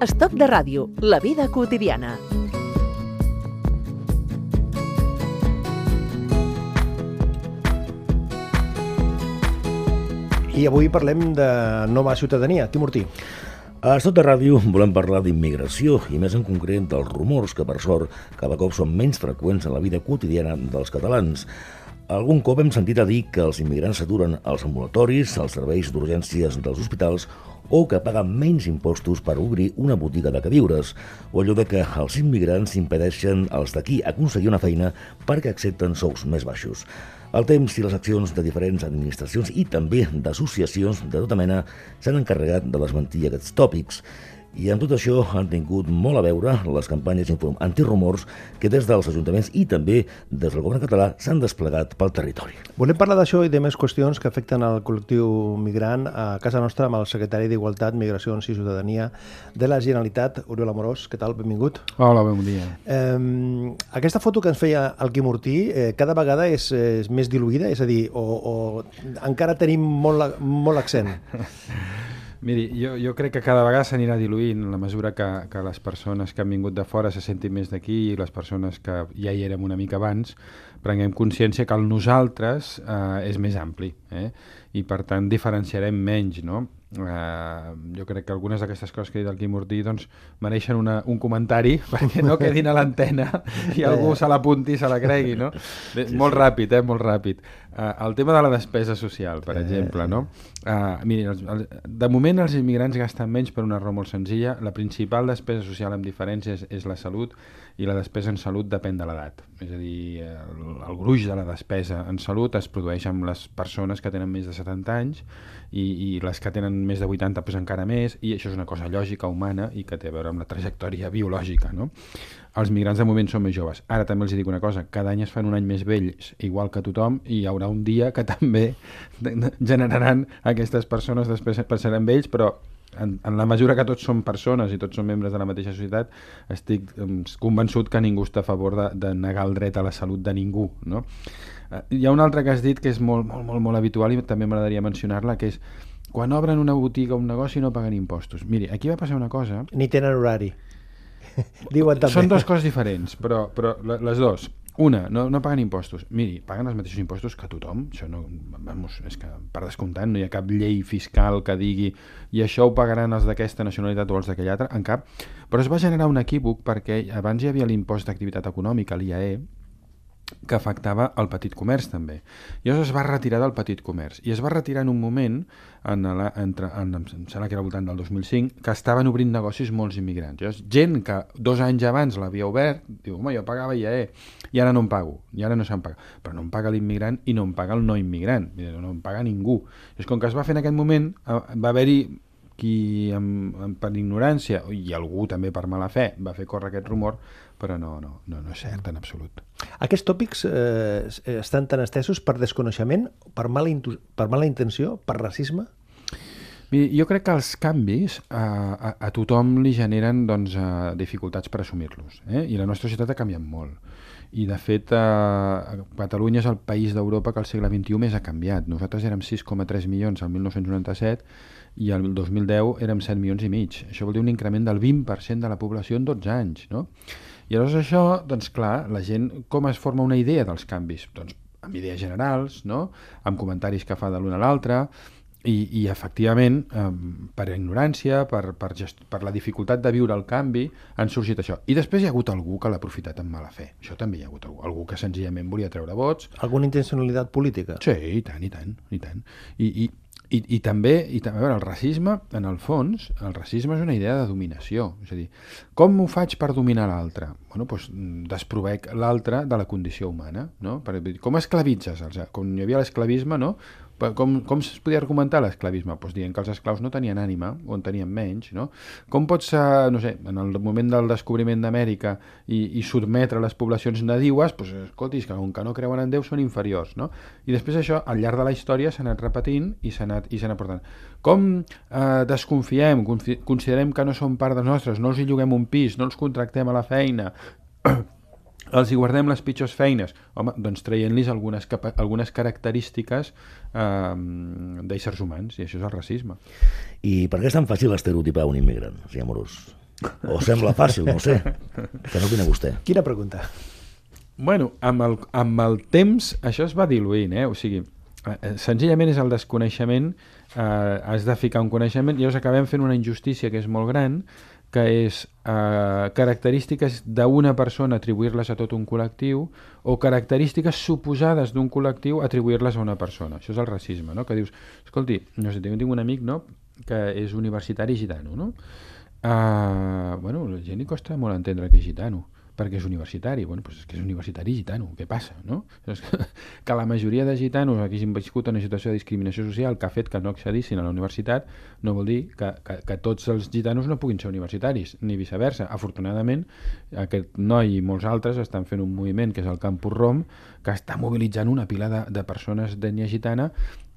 Estoc de ràdio, la vida quotidiana. I avui parlem de nova ciutadania. Timortí. A Estat de Ràdio volem parlar d'immigració i més en concret dels rumors que, per sort, cada cop són menys freqüents en la vida quotidiana dels catalans. Algun cop hem sentit a dir que els immigrants s'aturen als ambulatoris, als serveis d'urgències dels hospitals o que paguen menys impostos per obrir una botiga de queviures, o allò de que els immigrants impedeixen als d'aquí aconseguir una feina perquè accepten sous més baixos. El temps i les accions de diferents administracions i també d'associacions de tota mena s'han encarregat de desmentir aquests tòpics. I amb tot això han tingut molt a veure les campanyes antirumors que des dels ajuntaments i també des del govern català s'han desplegat pel territori. Volem parlar d'això i de més qüestions que afecten al col·lectiu migrant a casa nostra amb el secretari d'Igualtat, Migracions i Ciutadania de la Generalitat, Oriol Amorós. Què tal? Benvingut. Hola, bon dia. Eh, aquesta foto que ens feia el Quim Ortí eh, cada vegada és, és més diluïda? És a dir, o, o encara tenim molt, molt accent? Miri, jo, jo crec que cada vegada s'anirà diluint la mesura que, que les persones que han vingut de fora se sentin més d'aquí i les persones que ja hi érem una mica abans prenguem consciència que el nosaltres eh, és més ampli eh? i per tant diferenciarem menys, no? Uh, jo crec que algunes d'aquestes coses que ha dit el Quim Ortí doncs, mereixen una, un comentari perquè no quedin a l'antena i algú se l'apunti i se la cregui no? Bé, molt ràpid, eh? molt ràpid uh, el tema de la despesa social per exemple no? uh, miri, els, el, de moment els immigrants gasten menys per una raó molt senzilla la principal despesa social amb diferència és, és la salut i la despesa en salut depèn de l'edat és a dir, el, el gruix de la despesa en salut es produeix amb les persones que tenen més de 70 anys i, i les que tenen més de 80 pues, encara més, i això és una cosa lògica, humana, i que té a veure amb la trajectòria biològica. No? Els migrants de moment són més joves. Ara també els dic una cosa, cada any es fan un any més vells, igual que tothom, i hi haurà un dia que també generaran aquestes persones després ser vells, però en, en la mesura que tots som persones i tots som membres de la mateixa societat, estic convençut que ningú està a favor de, de negar el dret a la salut de ningú. No? Uh, hi ha un altre que has dit que és molt, molt, molt, molt habitual i també m'agradaria mencionar-la, que és quan obren una botiga o un negoci no paguen impostos. Miri, aquí va passar una cosa... Ni tenen horari. Diuen també. Són dues coses diferents, però, però les dues. Una, no, no paguen impostos. Miri, paguen els mateixos impostos que tothom. Això no, vamos, és que per descomptant no hi ha cap llei fiscal que digui i això ho pagaran els d'aquesta nacionalitat o els d'aquella altra, en cap. Però es va generar un equívoc perquè abans hi havia l'impost d'activitat econòmica, l'IAE, que afectava el petit comerç també. Llavors es va retirar del petit comerç. I es va retirar en un moment, en la, entre, en, em sembla que era voltant del 2005, que estaven obrint negocis molts immigrants. Llavors, gent que dos anys abans l'havia obert, diu, home, jo pagava ja, eh, i ara no em pago, i ara no se'm paga. Però no em paga l'immigrant i no em paga el no immigrant, no em paga ningú. És com que es va fer en aquell moment, eh, va haver-hi qui amb, amb, per ignorància i algú també per mala fe va fer córrer aquest rumor però no, no, no, no és cert en absolut. Aquests tòpics eh, estan tan estesos per desconeixement, per mala, per mala intenció, per racisme? Mira, jo crec que els canvis a, a, a tothom li generen doncs, uh, dificultats per assumir-los. Eh? I la nostra societat ha canviat molt. I, de fet, uh, Catalunya és el país d'Europa que al segle XXI més ha canviat. Nosaltres érem 6,3 milions al 1997 i el 2010 érem 7 milions i mig. Això vol dir un increment del 20% de la població en 12 anys. No? I aleshores això, doncs clar, la gent com es forma una idea dels canvis? Doncs amb idees generals, no? amb comentaris que fa de l'un a l'altre, i, i efectivament, eh, per ignorància, per, per, gest, per la dificultat de viure el canvi, han sorgit això. I després hi ha hagut algú que l'ha aprofitat amb mala fe. Això també hi ha hagut algú, algú que senzillament volia treure vots. Alguna intencionalitat política? Sí, i tant, i tant. I, tant. I, i, i, i també, i també veure, el racisme, en el fons, el racisme és una idea de dominació. És a dir, com m'ho faig per dominar l'altre? Bueno, doncs desprovec l'altre de la condició humana, no? Per, com esclavitzes? Com hi havia l'esclavisme, no? Com, com es podia argumentar l'esclavisme? Pues dient que els esclaus no tenien ànima, o en tenien menys, no? Com pots, no sé, en el moment del descobriment d'Amèrica i, i sotmetre les poblacions nadiues, pues, escoltis, que com que no creuen en Déu són inferiors, no? I després això, al llarg de la història, s'ha anat repetint i s'ha anat, i anat portant. Com eh, desconfiem, considerem que no són part dels nostres, no els hi lloguem un pis, no els contractem a la feina, els hi guardem les pitjors feines? Home, doncs traient-los algunes, algunes característiques eh, d'éssers humans, i això és el racisme. I per què és tan fàcil estereotipar un immigrant, senyor Amorós? O sembla fàcil, no ho sé. Què n'opina vostè? Quina pregunta? Bueno, amb el, amb el temps això es va diluint, eh? O sigui, eh, eh, senzillament és el desconeixement, eh, has de ficar un coneixement i llavors acabem fent una injustícia que és molt gran, que és eh, característiques d'una persona atribuir-les a tot un col·lectiu o característiques suposades d'un col·lectiu atribuir-les a una persona. Això és el racisme, no? Que dius, escolti, no sé, tinc un amic no? que és universitari gitano, no? Uh, bueno, la gent li costa molt entendre que és gitano perquè és universitari. Bueno, doncs és que és universitari gitano, què passa, no? És que, la majoria de gitanos que viscut una situació de discriminació social que ha fet que no accedissin a la universitat no vol dir que, que, que tots els gitanos no puguin ser universitaris, ni viceversa. Afortunadament, aquest noi i molts altres estan fent un moviment que és el Campus Rom, que està mobilitzant una pila de, de persones d'ètnia gitana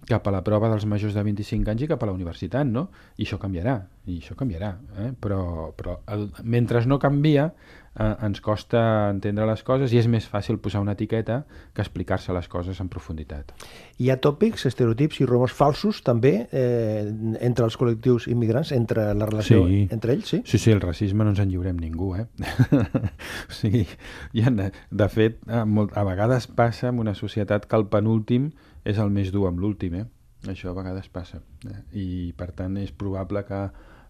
cap a la prova dels majors de 25 anys i cap a la universitat, no? I això canviarà, i això canviarà, eh? però, però el, mentre no canvia eh, ens costa entendre les coses i és més fàcil posar una etiqueta que explicar-se les coses en profunditat. Hi ha tòpics, estereotips i rumors falsos també eh, entre els col·lectius immigrants, entre la relació Sí. entre ells, sí? Sí, sí, el racisme no ens en lliurem ningú, eh? o sigui, ha, de fet, a, molt, a vegades passa en una societat que el penúltim és el més dur amb l'últim, eh? Això a vegades passa. Eh? I, per tant, és probable que...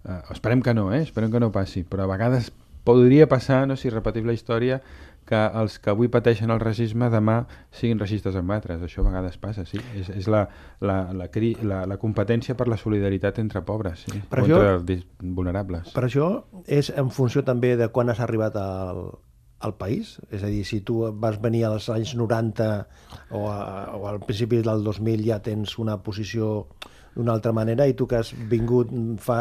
Eh, esperem que no, eh? Esperem que no passi, però a vegades podria passar, no sé si repetim la història, que els que avui pateixen el racisme demà siguin racistes amb altres. Això a vegades passa, sí. És, és la, la, la, cri, la, la competència per la solidaritat entre pobres, sí. Per això- els vulnerables. Per això és en funció també de quan has arribat al, al país? És a dir, si tu vas venir als anys 90 o, a, o al principi del 2000 ja tens una posició d'una altra manera i tu que has vingut fa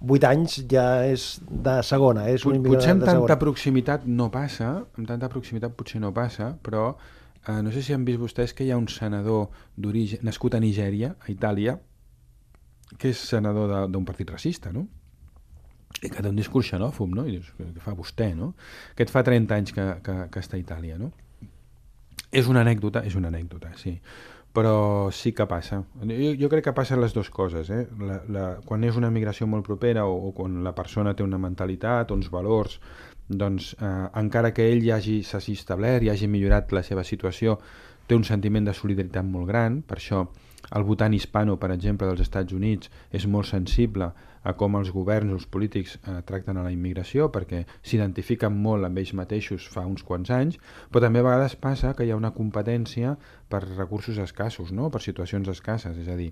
8 anys ja és de segona, és un Pot- Potser amb de tanta segona. proximitat no passa, amb tanta proximitat potser no passa, però eh, no sé si han vist vostès que hi ha un senador d'origen nascut a Nigèria, a Itàlia, que és senador d'un partit racista, no? I que té un discurs xenòfob, no? I dius, què què fa vostè, no? Aquest fa 30 anys que, que, que està a Itàlia, no? És una anècdota, és una anècdota, sí. Però sí que passa. Jo, jo crec que passen les dues coses. Eh? La, la, quan és una migració molt propera o, o quan la persona té una mentalitat, uns valors, doncs eh, encara que ell ja hagi, s'hagi establert i hagi millorat la seva situació, té un sentiment de solidaritat molt gran, per això el votant hispano, per exemple, dels Estats Units és molt sensible a com els governs els polítics eh, tracten a la immigració perquè s'identifiquen molt amb ells mateixos fa uns quants anys, però també a vegades passa que hi ha una competència per recursos escassos, no? per situacions escasses, és a dir,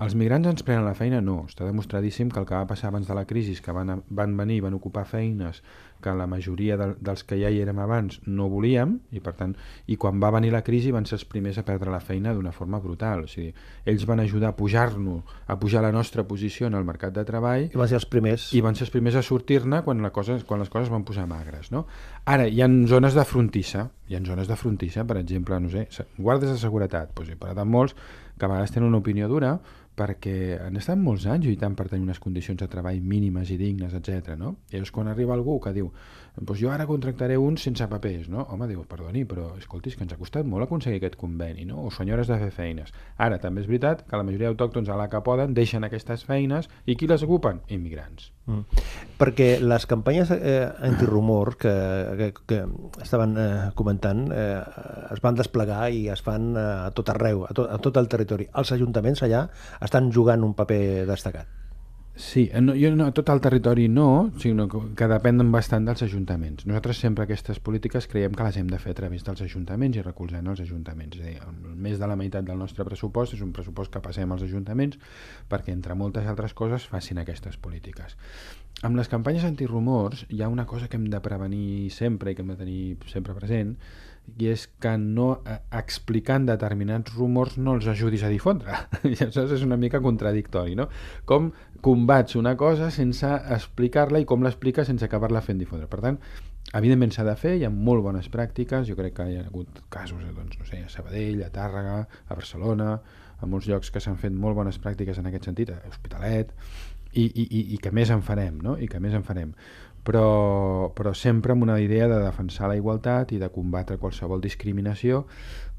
els migrants ens prenen la feina? No, està demostradíssim que el que va passar abans de la crisi, que van, van venir i van ocupar feines que la majoria de, dels que ja hi érem abans no volíem, i per tant, i quan va venir la crisi van ser els primers a perdre la feina d'una forma brutal, o sigui, ells van ajudar a pujar-nos, a pujar la nostra posició en el mercat de treball, I van ser els primers. i van ser els primers a sortir-ne quan, la cosa, quan les coses van posar magres. No? Ara, hi ha zones de frontissa, hi ha zones de frontissa, per exemple, no sé, guardes de seguretat, doncs he parlat amb molts que a vegades tenen una opinió dura perquè han estat molts anys lluitant per tenir unes condicions de treball mínimes i dignes, etc. No? I llavors quan arriba algú que diu doncs jo ara contractaré uns sense papers, no? Home, diu, perdoni, però escolti, és que ens ha costat molt aconseguir aquest conveni, no? O senyores de fer feines. Ara, també és veritat que la majoria d'autòctons a la que poden deixen aquestes feines i qui les ocupen? Immigrants. Mm. Perquè les campanyes eh, antirumor que, que, que estaven eh, comentant eh, es van desplegar i es fan eh, a tot arreu, a tot, a tot el territori. Els ajuntaments allà estan jugant un paper destacat. Sí, eh, no, jo no, tot el territori no, sinó que, que depenen bastant dels ajuntaments. Nosaltres sempre aquestes polítiques creiem que les hem de fer a través dels ajuntaments i recolzant els ajuntaments. És a dir, més de la meitat del nostre pressupost és un pressupost que passem als ajuntaments perquè, entre moltes altres coses, facin aquestes polítiques. Amb les campanyes antirumors hi ha una cosa que hem de prevenir sempre i que hem de tenir sempre present, i és que no eh, explicant determinats rumors no els ajudis a difondre. I això és una mica contradictori, no? Com combats una cosa sense explicar-la i com l'expliques sense acabar-la fent difondre. Per tant, evidentment s'ha de fer, hi ha molt bones pràctiques, jo crec que hi ha hagut casos eh, doncs, no sé, a Sabadell, a Tàrrega, a Barcelona, a molts llocs que s'han fet molt bones pràctiques en aquest sentit, a Hospitalet, i, i, i, i que més en farem, no? I que més en farem. Però, però sempre amb una idea de defensar la igualtat i de combatre qualsevol discriminació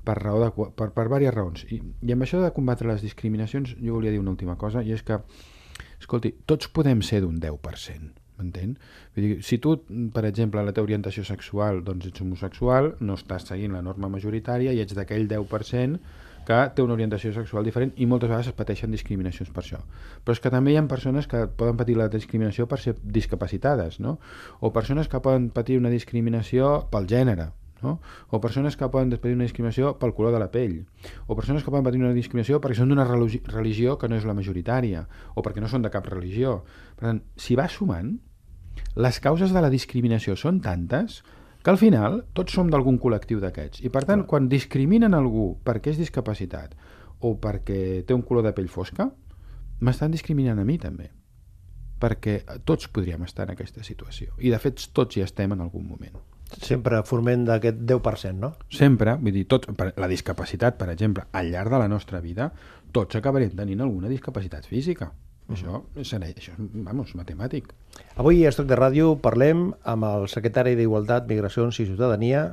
per, raó de, per, per diverses raons. I, I amb això de combatre les discriminacions jo volia dir una última cosa, i és que, escolti, tots podem ser d'un 10%, m'entén? Si tu, per exemple, la teva orientació sexual doncs ets homosexual, no estàs seguint la norma majoritària i ets d'aquell 10% que té una orientació sexual diferent i moltes vegades es pateixen discriminacions per això. Però és que també hi ha persones que poden patir la discriminació per ser discapacitades, no? o persones que poden patir una discriminació pel gènere, no? o persones que poden patir una discriminació pel color de la pell, o persones que poden patir una discriminació perquè són d'una religió que no és la majoritària, o perquè no són de cap religió. Per tant, si va sumant, les causes de la discriminació són tantes que al final tots som d'algun col·lectiu d'aquests. I per tant, quan discriminen algú perquè és discapacitat o perquè té un color de pell fosca, m'estan discriminant a mi també. Perquè tots podríem estar en aquesta situació. I de fet tots hi estem en algun moment. Sempre formant d'aquest 10%, no? Sempre, vull dir, tots, la discapacitat, per exemple, al llarg de la nostra vida, tots acabarem tenint alguna discapacitat física. Això, serà, això és, vamos, matemàtic. Avui a Estoc de Ràdio parlem amb el secretari d'Igualtat, Migracions i Ciutadania,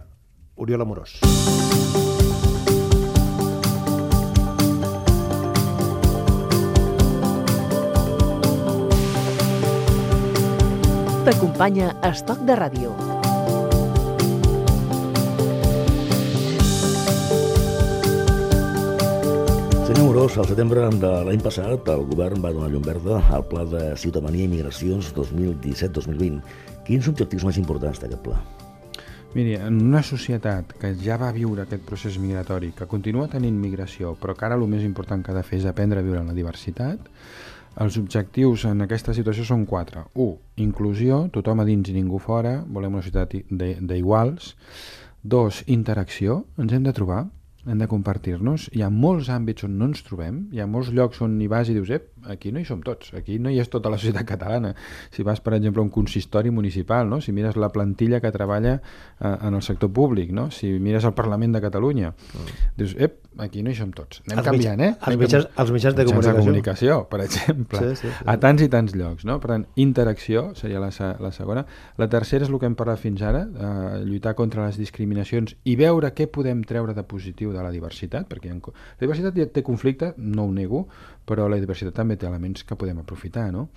Oriol Amorós. T'acompanya Estoc de Ràdio. Senyor Amorós, al setembre de l'any passat el govern va donar llum verda al Pla de Ciutadania i Migracions 2017-2020. Quins objectius més importants d'aquest pla? Miri, en una societat que ja va viure aquest procés migratori, que continua tenint migració, però que ara el més important que ha de fer és aprendre a viure en la diversitat, els objectius en aquesta situació són quatre. 1. Inclusió, tothom a dins i ningú fora, volem una societat d'iguals. 2. Interacció, ens hem de trobar, hem de compartir-nos. Hi ha molts àmbits on no ens trobem, hi ha molts llocs on hi vas i dius, ep, aquí no hi som tots, aquí no hi és tota la societat catalana. Si vas, per exemple, a un consistori municipal, no? si mires la plantilla que treballa eh, en el sector públic, no? si mires el Parlament de Catalunya, mm. dius, ep, aquí no hi som tots. Anem els canviant, eh? Els mitjans, els mitjans de comunicació. de comunicació, per exemple. Sí, sí, sí. A tants i tants llocs, no? Per tant, interacció seria la, la segona. La tercera és el que hem parlat fins ara, eh, lluitar contra les discriminacions i veure què podem treure de positiu de la diversitat, perquè ha, la diversitat ja té conflicte, no ho nego, però la diversitat també té elements que podem aprofitar, no?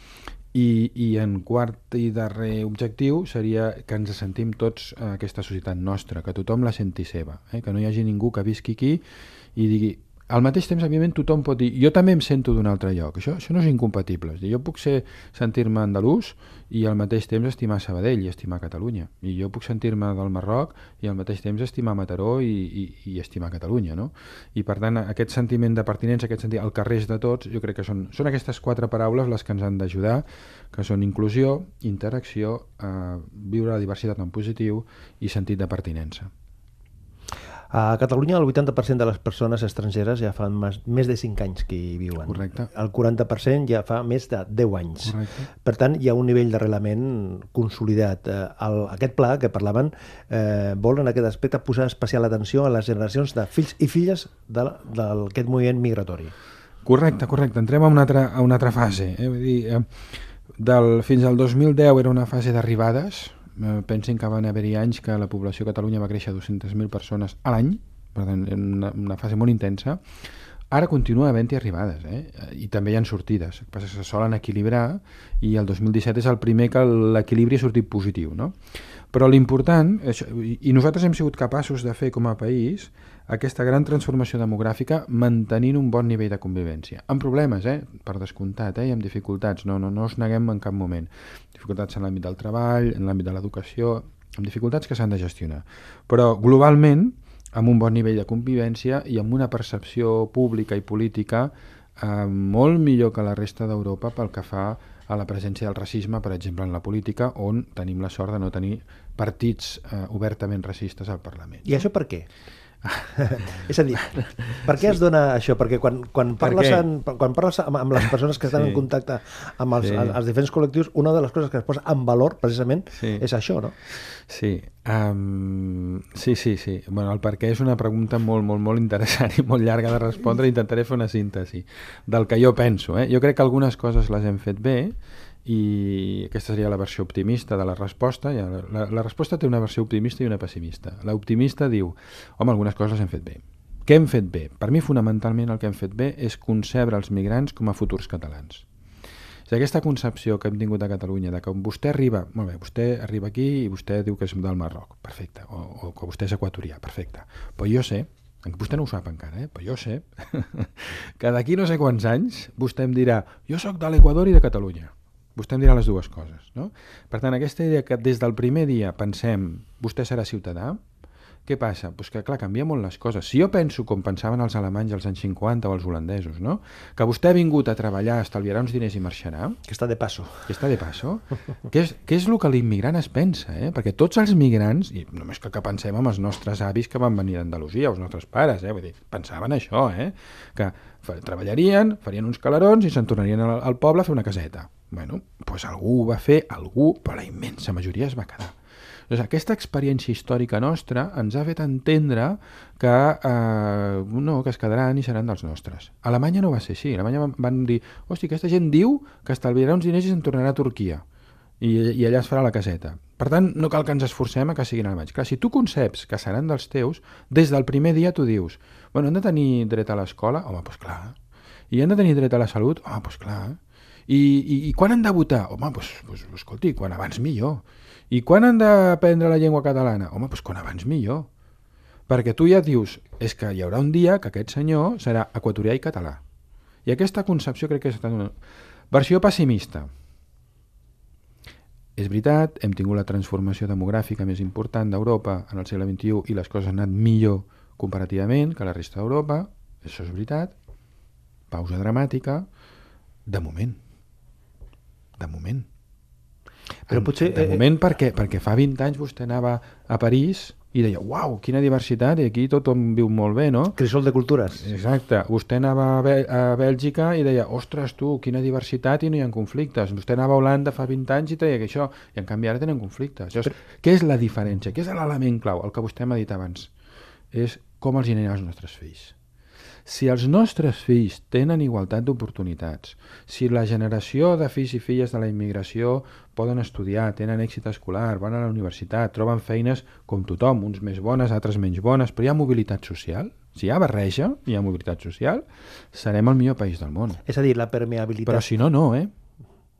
I, i en quart i darrer objectiu seria que ens sentim tots aquesta societat nostra, que tothom la senti seva, eh? que no hi hagi ningú que visqui aquí i digui al mateix temps, evidentment, tothom pot dir jo també em sento d'un altre lloc. Això, això no és incompatible. És dir, jo puc sentir-me andalús i al mateix temps estimar Sabadell i estimar Catalunya. I jo puc sentir-me del Marroc i al mateix temps estimar Mataró i, i, i estimar Catalunya. No? I per tant, aquest sentiment de pertinença, aquest sentiment, el carrer de tots, jo crec que són, són aquestes quatre paraules les que ens han d'ajudar, que són inclusió, interacció, eh, viure la diversitat en positiu i sentit de pertinença. A Catalunya el 80% de les persones estrangeres ja fa més, més de 5 anys que hi viuen. Correcte. El 40% ja fa més de 10 anys. Correcte. Per tant, hi ha un nivell d'arrelament consolidat. Eh, El, aquest pla que parlaven eh, vol en aquest aspecte posar especial atenció a les generacions de fills i filles d'aquest moviment migratori. Correcte, correcte. Entrem a una altra, a una altra fase. Eh? Vull dir, eh, del, fins al 2010 era una fase d'arribades. Eh, pensin que van haver-hi anys que la població a Catalunya va créixer 200.000 persones a l'any, per tant, una, una fase molt intensa. Ara continua havent-hi arribades, eh? i també hi ha sortides. El que passa que se solen equilibrar i el 2017 és el primer que l'equilibri ha sortit positiu. No? Però l'important, i nosaltres hem sigut capaços de fer com a país aquesta gran transformació demogràfica mantenint un bon nivell de convivència. Amb problemes, eh? per descomptat, eh? i amb dificultats, no, no, no us neguem en cap moment. Dificultats en l'àmbit del treball, en l'àmbit de l'educació, amb dificultats que s'han de gestionar. Però globalment, amb un bon nivell de convivència i amb una percepció pública i política eh, molt millor que la resta d'Europa pel que fa a la presència del racisme, per exemple, en la política, on tenim la sort de no tenir partits eh, obertament racistes al Parlament. I això per què? és a dir, per què es dona això? Perquè quan, quan parles, què? en, quan parles amb, amb les persones que estan Sí. en contacte amb els, Sí. els, els diferents col·lectius, una de les coses que es posa en valor, precisament, Sí. és això, no? Sí, um, sí, sí, sí. Bueno, el per què és una pregunta molt, molt, molt interessant i molt llarga de respondre. Intentaré fer una síntesi del que jo penso. Eh? Jo crec que algunes coses les hem fet bé i aquesta seria la versió optimista de la resposta. La, la, la resposta té una versió optimista i una pessimista. L'optimista diu, home, algunes coses les hem fet bé. Què hem fet bé? Per mi, fonamentalment, el que hem fet bé és concebre els migrants com a futurs catalans. Sigui, aquesta concepció que hem tingut a Catalunya, de que vostè arriba, molt bé, vostè arriba aquí i vostè diu que és del Marroc, perfecte, o, o que vostè és equatorià, perfecte, però jo sé, vostè no ho sap encara, eh? però jo sé que d'aquí no sé quants anys vostè em dirà, jo sóc de l'Equador i de Catalunya. Vostè em dirà les dues coses. No? Per tant, aquesta idea que des del primer dia pensem vostè serà ciutadà, què passa? Pues que, clar, canvia molt les coses. Si jo penso com pensaven els alemanys als anys 50 o els holandesos, no? que vostè ha vingut a treballar, estalviarà uns diners i marxarà... Que està de passo. Que està de passo. què, és, què és el que l'immigrant es pensa? Eh? Perquè tots els migrants, i només que, que pensem en els nostres avis que van venir d'Andalusia, els nostres pares, eh? Vull dir, pensaven això, eh? que treballarien, farien uns calarons i se'n tornarien al, al poble a fer una caseta. Bueno, doncs algú ho va fer, algú, però la immensa majoria es va quedar. Doncs aquesta experiència històrica nostra ens ha fet entendre que, eh, no, que es quedaran i seran dels nostres. A Alemanya no va ser així. A Alemanya van dir, hosti, aquesta gent diu que estalviarà uns diners i se'n tornarà a Turquia i, i allà es farà la caseta. Per tant, no cal que ens esforcem a que siguin alemanys. Clar, si tu conceps que seran dels teus, des del primer dia tu dius, bueno, han de tenir dret a l'escola? Home, doncs clar. I han de tenir dret a la salut? Home, doncs clar. I, i, i quan han de votar? Home, doncs, doncs escolti, quan abans millor. I quan han d'aprendre la llengua catalana? Home, doncs quan abans millor. Perquè tu ja dius, és que hi haurà un dia que aquest senyor serà equatorià i català. I aquesta concepció crec que és una versió pessimista. És veritat, hem tingut la transformació demogràfica més important d'Europa en el segle XXI i les coses han anat millor comparativament que la resta d'Europa, això és veritat, pausa dramàtica, de moment. De moment. Però potser... De eh, moment perquè, perquè fa 20 anys vostè anava a París i deia, uau, quina diversitat, i aquí tothom viu molt bé, no? Crisol de cultures. Exacte. Vostè anava a, a Bèlgica i deia, ostres, tu, quina diversitat i no hi ha conflictes. Vostè anava a Holanda fa 20 anys i deia que això, i en canvi ara tenen conflictes. Llavors, Però... què és la diferència? Què és l'element clau? El que vostè m'ha dit abans. És com els generem els nostres fills. Si els nostres fills tenen igualtat d'oportunitats, si la generació de fills i filles de la immigració poden estudiar, tenen èxit escolar, van a la universitat, troben feines com tothom, uns més bones, altres menys bones, però hi ha mobilitat social, si hi ha barreja, hi ha mobilitat social, serem el millor país del món. És a dir, la permeabilitat... Però si no, no, eh?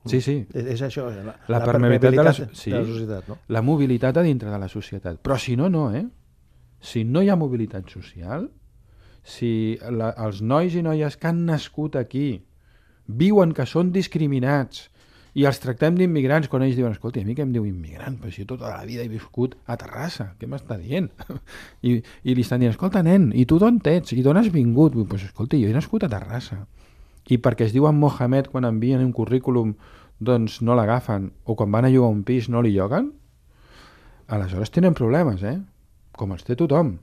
Sí, sí. És, això, la, la, la permeabilitat, de la, sí, de la societat. No? La mobilitat a dintre de la societat. Però si no, no, eh? Si no hi ha mobilitat social, si la, els nois i noies que han nascut aquí viuen que són discriminats i els tractem d'immigrants quan ells diuen, escolta, a mi què em diu immigrant? Però si tota la vida he viscut a Terrassa, què m'està dient? I, I li estan dient, escolta, nen, i tu d'on ets? I d'on has vingut? Doncs pues, escolta, jo he nascut a Terrassa. I perquè es diuen Mohamed quan envien un currículum doncs no l'agafen, o quan van a llogar un pis no li lloguen, aleshores tenen problemes, eh? Com els té tothom.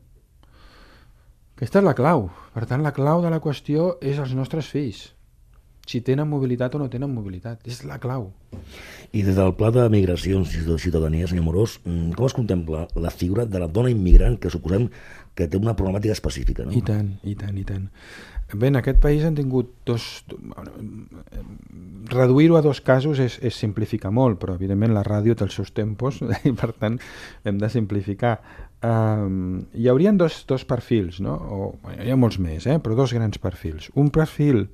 Aquesta és la clau. Per tant, la clau de la qüestió és els nostres fills. Si tenen mobilitat o no tenen mobilitat. És la clau. I des del pla de migracions i de ciutadania, senyor Morós, mm, com es contempla la figura de la dona immigrant que suposem que té una problemàtica específica? No? I tant, i tant, i tant. Bé, en aquest país han tingut dos... Reduir-ho a dos casos és, és simplificar molt, però evidentment la ràdio té els seus tempos i per tant hem de simplificar. Um, hi haurien dos, dos perfils, no? o, bueno, hi ha molts més, eh? però dos grans perfils. Un perfil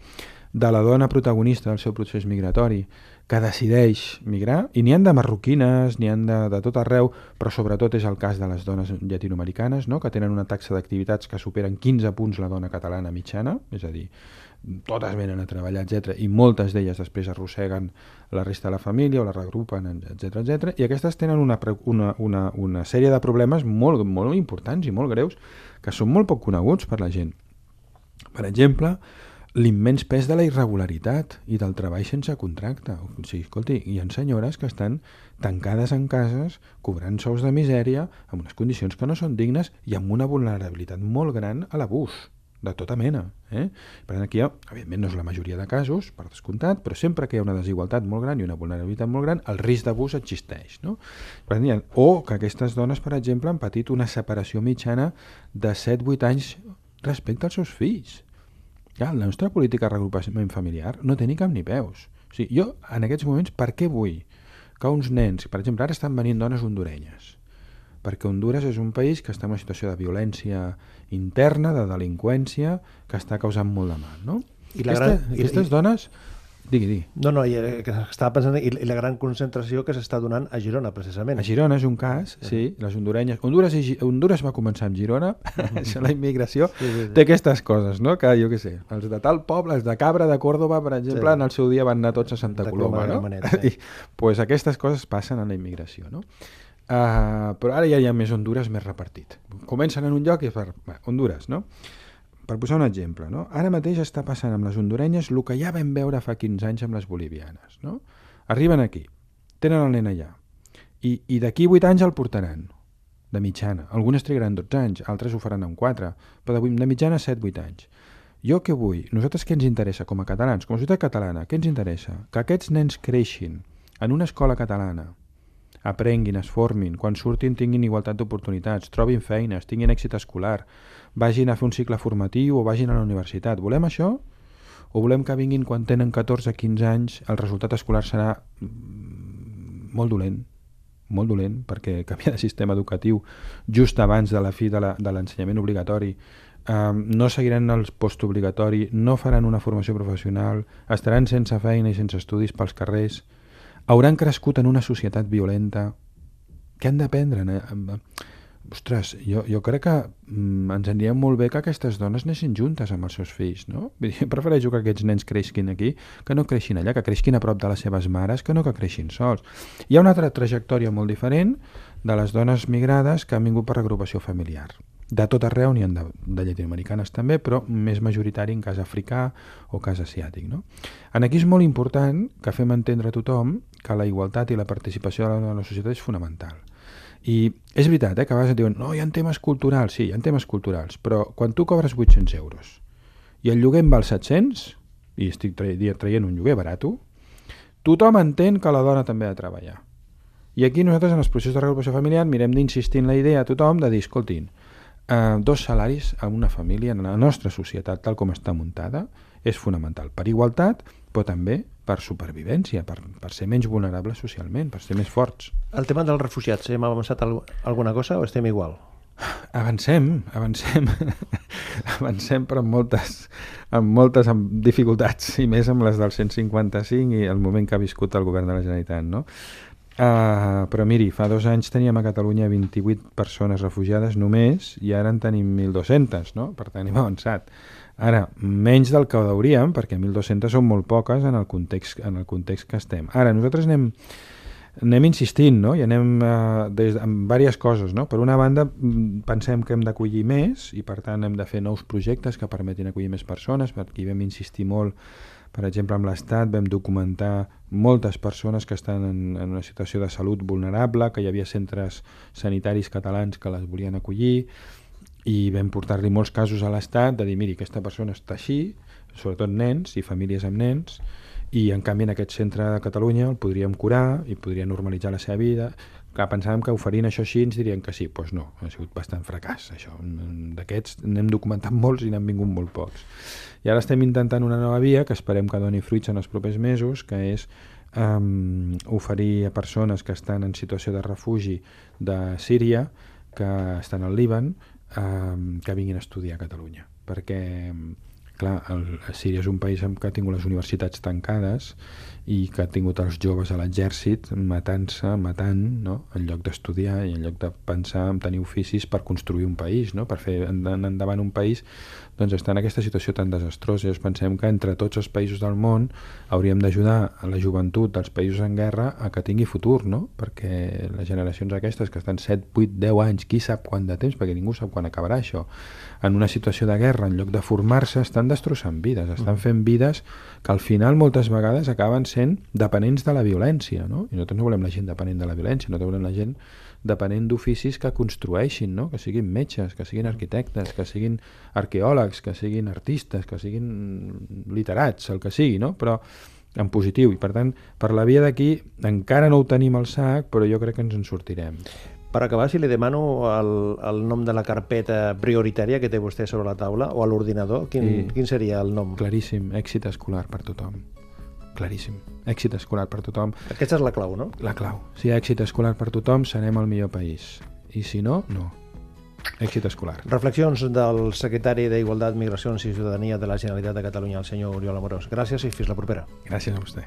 de la dona protagonista del seu procés migratori que decideix migrar, i n'hi han de marroquines, n'hi han de, de tot arreu, però sobretot és el cas de les dones llatinoamericanes, no? que tenen una taxa d'activitats que superen 15 punts la dona catalana mitjana, és a dir, totes venen a treballar, etc i moltes d'elles després arrosseguen la resta de la família o la regrupen, etc etc i aquestes tenen una, una, una, una sèrie de problemes molt, molt importants i molt greus que són molt poc coneguts per la gent. Per exemple, l'immens pes de la irregularitat i del treball sense contracte. O sigui, escolti, hi ha senyores que estan tancades en cases, cobrant sous de misèria, amb unes condicions que no són dignes i amb una vulnerabilitat molt gran a l'abús de tota mena. Eh? Per tant, aquí, ha, evidentment, no és la majoria de casos, per descomptat, però sempre que hi ha una desigualtat molt gran i una vulnerabilitat molt gran, el risc d'abús existeix. No? Per tant, o que aquestes dones, per exemple, han patit una separació mitjana de 7-8 anys respecte als seus fills. Ja, la nostra política de regrupament familiar no té ni cap ni peus. O sigui, jo, en aquests moments, per què vull que uns nens, per exemple, ara estan venint dones hondurenyes, perquè Honduras és un país que està en una situació de violència interna, de delinqüència, que està causant molt de mal. No? I la Aquesta, gran... Aquestes I... dones Digui, digui. No, no, i, eh, que estava pensant i, i la gran concentració que s'està donant a Girona, precisament. A Girona és un cas, sí, les hondurenyes. Honduras, i, Honduras va començar amb Girona, això la immigració Sí, sí, sí. té aquestes coses, no? Que jo què sé, els de tal poble, els de Cabra, de Còrdoba, per exemple, Sí. en el seu dia van anar tots a Santa De Coloma, Coloma no? Gramenet, sí. I, pues aquestes coses passen en la immigració, no? Uh, però ara ja hi ha més Honduras més repartit. Comencen en un lloc i per... Bé, Honduras, no? Per posar un exemple, no? Ara mateix està passant amb les hondurenyes el que ja vam veure fa 15 anys amb les bolivianes, no? Arriben aquí, tenen el nen allà, i, i d'aquí 8 anys el portaran, de mitjana. Algunes trigaran 12 anys, altres ho faran en 4, però de, de mitjana 7-8 anys. Jo què vull? Nosaltres què ens interessa com a catalans, com a societat catalana? Què ens interessa? Que aquests nens creixin en una escola catalana, aprenguin, es formin, quan surtin tinguin igualtat d'oportunitats, trobin feines, tinguin èxit escolar, vagin a fer un cicle formatiu o vagin a la universitat. Volem això? O volem que vinguin quan tenen 14-15 anys, el resultat escolar serà mm, molt dolent, molt dolent, perquè canviar de sistema educatiu just abans de la fi de l'ensenyament obligatori Um, no seguiran el postobligatori, no faran una formació professional, estaran sense feina i sense estudis pels carrers, hauran crescut en una societat violenta. Què han d'aprendre? Ostres, jo, jo crec que mm, ens aniria molt bé que aquestes dones anessin juntes amb els seus fills, no? Vull dir, prefereixo que aquests nens creixin aquí, que no creixin allà, que creixin a prop de les seves mares, que no que creixin sols. Hi ha una altra trajectòria molt diferent de les dones migrades que han vingut per agrupació familiar. De tot arreu n'hi ha de, de llatinoamericanes també, però més majoritari en cas africà o cas asiàtic. No? En aquí és molt important que fem entendre a tothom que la igualtat i la participació de la, de la societat és fonamental. I és veritat, eh, que a vegades et diuen no, hi ha temes culturals, sí, hi ha temes culturals, però quan tu cobres 800 euros i el lloguer en val 700, i estic traient, un lloguer barato, tothom entén que la dona també ha de treballar. I aquí nosaltres en els processos de regulació familiar mirem d'insistir en la idea a tothom de dir, escoltin, eh, dos salaris en una família, en la nostra societat tal com està muntada, és fonamental. Per igualtat, però també per supervivència, per, per ser menys vulnerables socialment, per ser més forts. El tema dels refugiats, hem avançat al- alguna cosa o estem igual? Avancem, avancem, avancem però amb moltes, amb moltes amb dificultats i més amb les del 155 i el moment que ha viscut el govern de la Generalitat, no? Uh, però miri, fa dos anys teníem a Catalunya 28 persones refugiades només i ara en tenim 1.200, no? Per tant, hem avançat. Ara, menys del que hauríem, perquè 1.200 són molt poques en el context, en el context que estem. Ara, nosaltres anem, anem insistint, no? I anem eh, des, amb diverses coses, no? Per una banda, pensem que hem d'acollir més i, per tant, hem de fer nous projectes que permetin acollir més persones, perquè hi vam insistir molt per exemple, amb l'Estat vam documentar moltes persones que estan en, en una situació de salut vulnerable, que hi havia centres sanitaris catalans que les volien acollir, i vam portar-li molts casos a l'Estat de dir, miri, aquesta persona està així, sobretot nens i famílies amb nens, i en canvi en aquest centre de Catalunya el podríem curar i podria normalitzar la seva vida. Clar, pensàvem que oferint això així ens dirien que sí, doncs no, ha sigut bastant fracàs això. D'aquests n'hem documentat molts i n'han vingut molt pocs. I ara estem intentant una nova via que esperem que doni fruits en els propers mesos, que és um, oferir a persones que estan en situació de refugi de Síria, que estan al Líban, um, que vinguin a estudiar a Catalunya. Perquè, clar, el, Síria és un país que ha tingut les universitats tancades i que ha tingut els joves a l'exèrcit matant-se, matant, no? en lloc d'estudiar i en lloc de pensar en tenir oficis per construir un país, no? per fer en- en- endavant un país, doncs està en aquesta situació tan desastrosa. Llavors pensem que entre tots els països del món hauríem d'ajudar a la joventut dels països en guerra a que tingui futur, no? perquè les generacions aquestes que estan 7, 8, 10 anys, qui sap quant de temps, perquè ningú sap quan acabarà això, en una situació de guerra, en lloc de formar-se, estan destrossant vides, estan fent vides que al final moltes vegades acaben sent dependents de la violència, no? I nosaltres no volem la gent dependent de la violència, nosaltres volem la gent depenent d'oficis que construeixin, no? que siguin metges, que siguin arquitectes, que siguin arqueòlegs, que siguin artistes, que siguin literats, el que sigui, no? però en positiu. I per tant, per la via d'aquí encara no ho tenim al sac, però jo crec que ens en sortirem. Per acabar, si li demano el, el nom de la carpeta prioritària que té vostè sobre la taula o a l'ordinador, quin, Sí. quin seria el nom? Claríssim, èxit escolar per tothom. Claríssim, èxit escolar per tothom. Aquesta és la clau, no? La clau. Si hi ha èxit escolar per tothom, serem el millor país. I si no, no. èxit escolar. Reflexions del secretari d'Igualtat, Migracions i Ciutadania de la Generalitat de Catalunya, el senyor Oriol Amorós. Gràcies i fins la propera. Gràcies a vostè.